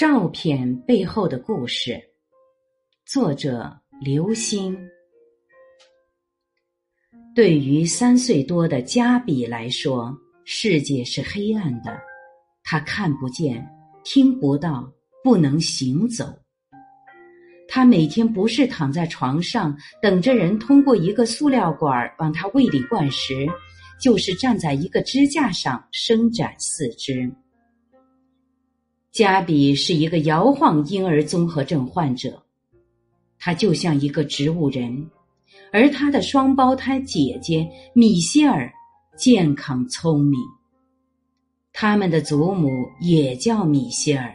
照片背后的故事，作者刘星。对于三岁多的加比来说，世界是黑暗的，他看不见、听不到、不能行走。他每天不是躺在床上等着人通过一个塑料管往他胃里灌食，就是站在一个支架上伸展四肢。加比是一个摇晃婴儿综合症患者，他就像一个植物人，而他的双胞胎姐姐米歇尔健康聪明。他们的祖母也叫米歇尔，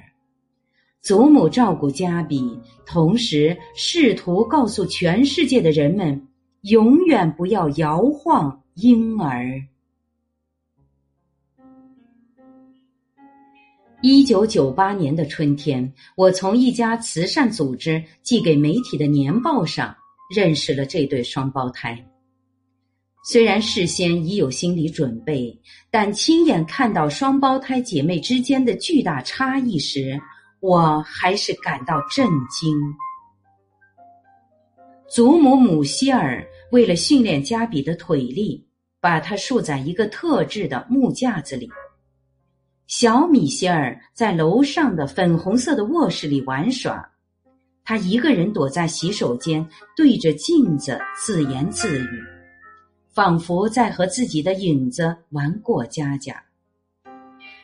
祖母照顾加比，同时试图告诉全世界的人们，永远不要摇晃婴儿。一九九八年的春天，我从一家慈善组织寄给媒体的年报上认识了这对双胞胎。虽然事先已有心理准备，但亲眼看到双胞胎姐妹之间的巨大差异时，我还是感到震惊。祖母姆希尔为了训练加比的腿力，把他竖在一个特制的木架子里。小米歇尔在楼上的粉红色的卧室里玩耍，他一个人躲在洗手间，对着镜子自言自语，仿佛在和自己的影子玩过家家。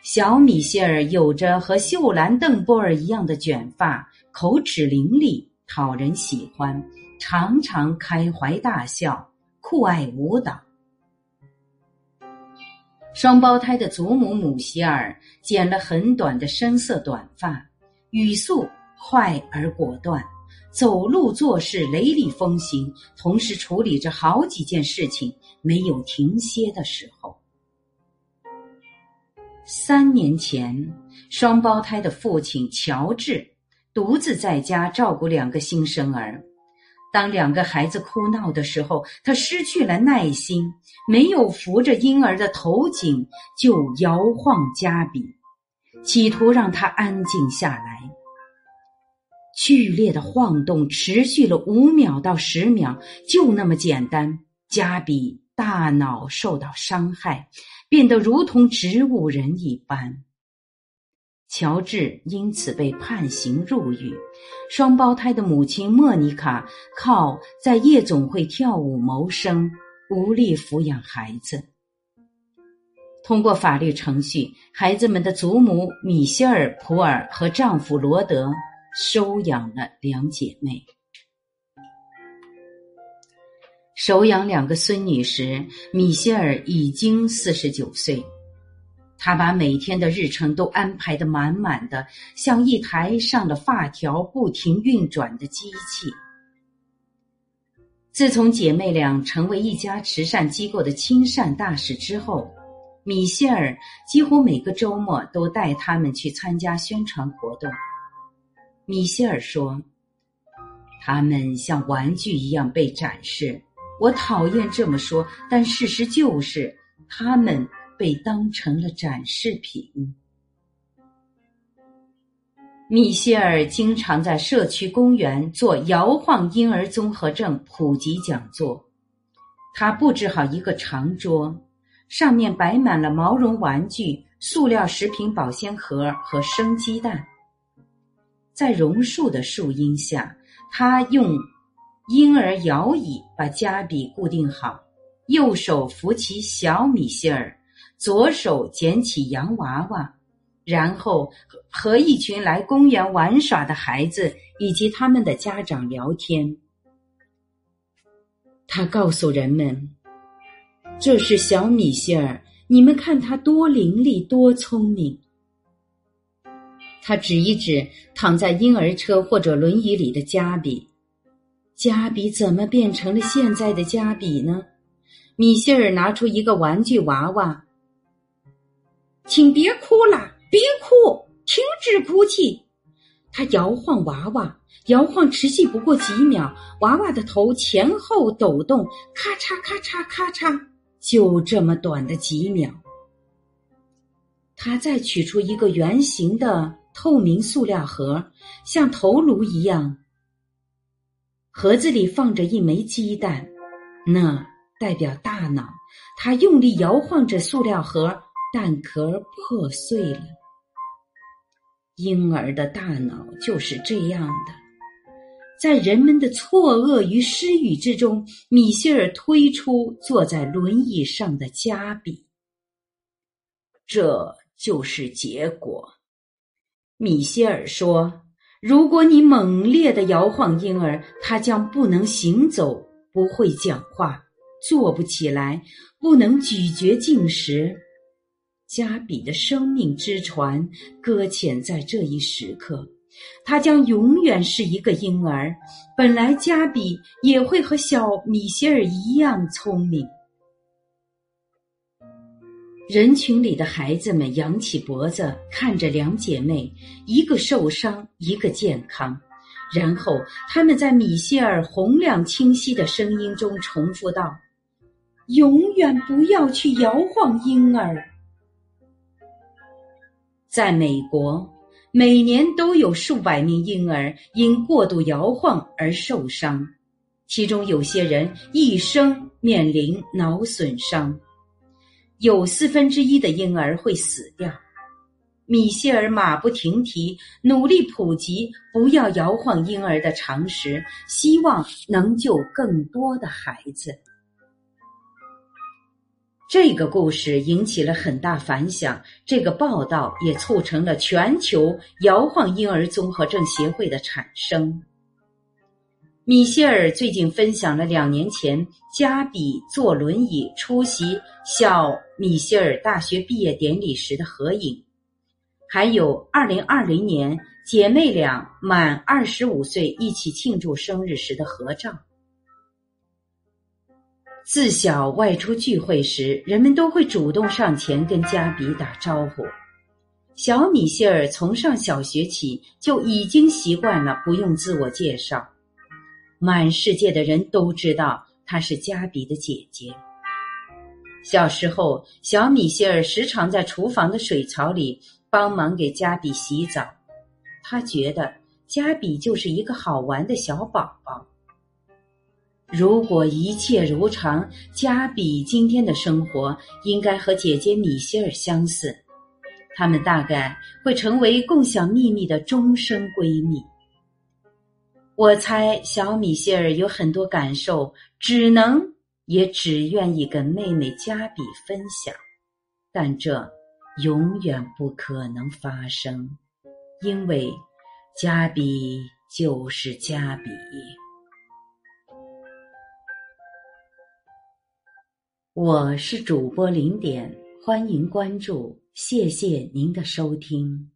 小米歇尔有着和秀兰·邓波尔一样的卷发，口齿伶俐，讨人喜欢，常常开怀大笑，酷爱舞蹈。双胞胎的祖母姆希尔剪了很短的深色短发，语速快而果断，走路做事雷厉风行，同时处理着好几件事情，没有停歇的时候。三年前，双胞胎的父亲乔治独自在家照顾两个新生儿。当两个孩子哭闹的时候，他失去了耐心，没有扶着婴儿的头颈就摇晃加比，企图让他安静下来。剧烈的晃动持续了五秒到十秒，就那么简单。加比大脑受到伤害，变得如同植物人一般。乔治因此被判刑入狱，双胞胎的母亲莫妮卡靠在夜总会跳舞谋生，无力抚养孩子。通过法律程序，孩子们的祖母米歇尔·普尔和丈夫罗德收养了两姐妹。收养两个孙女时，米歇尔已经四十九岁。他把每天的日程都安排的满满的，像一台上了发条、不停运转的机器。自从姐妹俩成为一家慈善机构的亲善大使之后，米歇尔几乎每个周末都带他们去参加宣传活动。米歇尔说：“他们像玩具一样被展示，我讨厌这么说，但事实就是他们。”被当成了展示品。米歇尔经常在社区公园做摇晃婴儿综合症普及讲座。他布置好一个长桌，上面摆满了毛绒玩具、塑料食品保鲜盒和生鸡蛋。在榕树的树荫下，他用婴儿摇椅把加比固定好，右手扶起小米歇尔。左手捡起洋娃娃，然后和一群来公园玩耍的孩子以及他们的家长聊天。他告诉人们：“这是小米歇尔，你们看他多伶俐，多聪明。”他指一指躺在婴儿车或者轮椅里的加比，加比怎么变成了现在的加比呢？米歇尔拿出一个玩具娃娃。请别哭了，别哭，停止哭泣。他摇晃娃娃，摇晃持续不过几秒，娃娃的头前后抖动，咔嚓咔嚓咔嚓，就这么短的几秒。他再取出一个圆形的透明塑料盒，像头颅一样。盒子里放着一枚鸡蛋，那代表大脑。他用力摇晃着塑料盒，蛋壳破碎了。婴儿的大脑就是这样的。在人们的错愕与失语之中，米歇尔推出坐在轮椅上的加比。这就是结果，米歇尔说：“如果你猛烈的摇晃婴儿，他将不能行走，不会讲话，坐不起来，不能咀嚼进食。加比的生命之船搁浅在这一时刻。”他将永远是一个婴儿。本来加比也会和小米歇尔一样聪明。人群里的孩子们扬起脖子，看着两姐妹，一个受伤，一个健康。然后他们在米歇尔洪亮清晰的声音中重复道：“永远不要去摇晃婴儿。”在美国。每年都有数百名婴儿因过度摇晃而受伤，其中有些人一生面临脑损伤，有四分之一的婴儿会死掉。米歇尔马不停蹄，努力普及不要摇晃婴儿的常识，希望能救更多的孩子。这个故事引起了很大反响，这个报道也促成了全球摇晃婴儿综合症协会的产生。米歇尔最近分享了两年前加比坐轮椅出席小米歇尔大学毕业典礼时的合影，还有二零二零年姐妹俩满二十五岁一起庆祝生日时的合照。自小外出聚会时，人们都会主动上前跟加比打招呼。小米歇尔从上小学起就已经习惯了不用自我介绍，满世界的人都知道她是加比的姐姐。小时候，小米歇尔时常在厨房的水槽里帮忙给加比洗澡，他觉得加比就是一个好玩的小宝宝。如果一切如常，加比今天的生活应该和姐姐米歇尔相似，她们大概会成为共享秘密的终生闺蜜。我猜小米歇尔有很多感受，只能也只愿意跟妹妹加比分享，但这永远不可能发生，因为加比就是加比。我是主播零点，欢迎关注，谢谢您的收听。